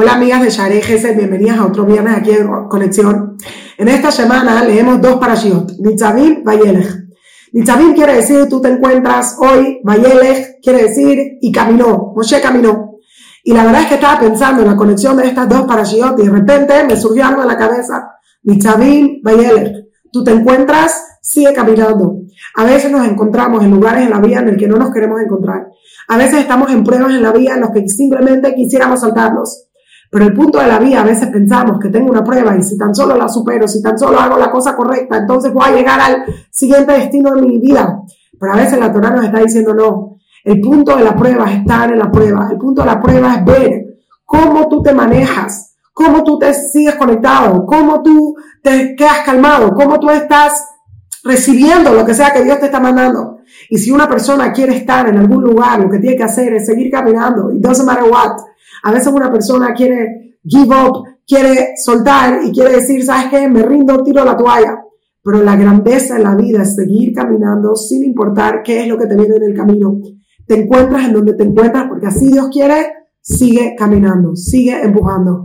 Hola amigas de Share Gesed, bienvenidas a otro viernes aquí en Conexión. En esta semana leemos dos parashiot, Nitzavim, Vayelech. Nitzavim quiere decir tú te encuentras hoy, Vayelech quiere decir y caminó, Moshe caminó. Y la verdad es que estaba pensando en la conexión de estas dos parashiot y de repente me surgió algo en la cabeza. Nitzavim, Vayelech. Tú te encuentras, sigue caminando. A veces nos encontramos en lugares en la vida en el que no nos queremos encontrar. A veces estamos en pruebas en la vida en los que simplemente quisiéramos saltarlos. Pero el punto de la vida, a veces pensamos que tengo una prueba y si tan solo la supero, si tan solo hago la cosa correcta, entonces voy a llegar al siguiente destino de mi vida. Pero a veces la Torah nos está diciendo no. El punto de la prueba es estar en la prueba. El punto de la prueba es ver cómo tú te manejas, cómo tú te sigues conectado, cómo tú te quedas calmado, cómo tú estás recibiendo lo que sea que Dios te está mandando. Y si una persona quiere estar en algún lugar, lo que tiene que hacer es seguir caminando. It doesn't matter what. A veces una persona quiere give up, quiere soltar y quiere decir, ¿sabes qué? Me rindo, tiro la toalla. Pero la grandeza en la vida es seguir caminando sin importar qué es lo que te viene en el camino. Te encuentras en donde te encuentras porque así Dios quiere, sigue caminando, sigue empujando.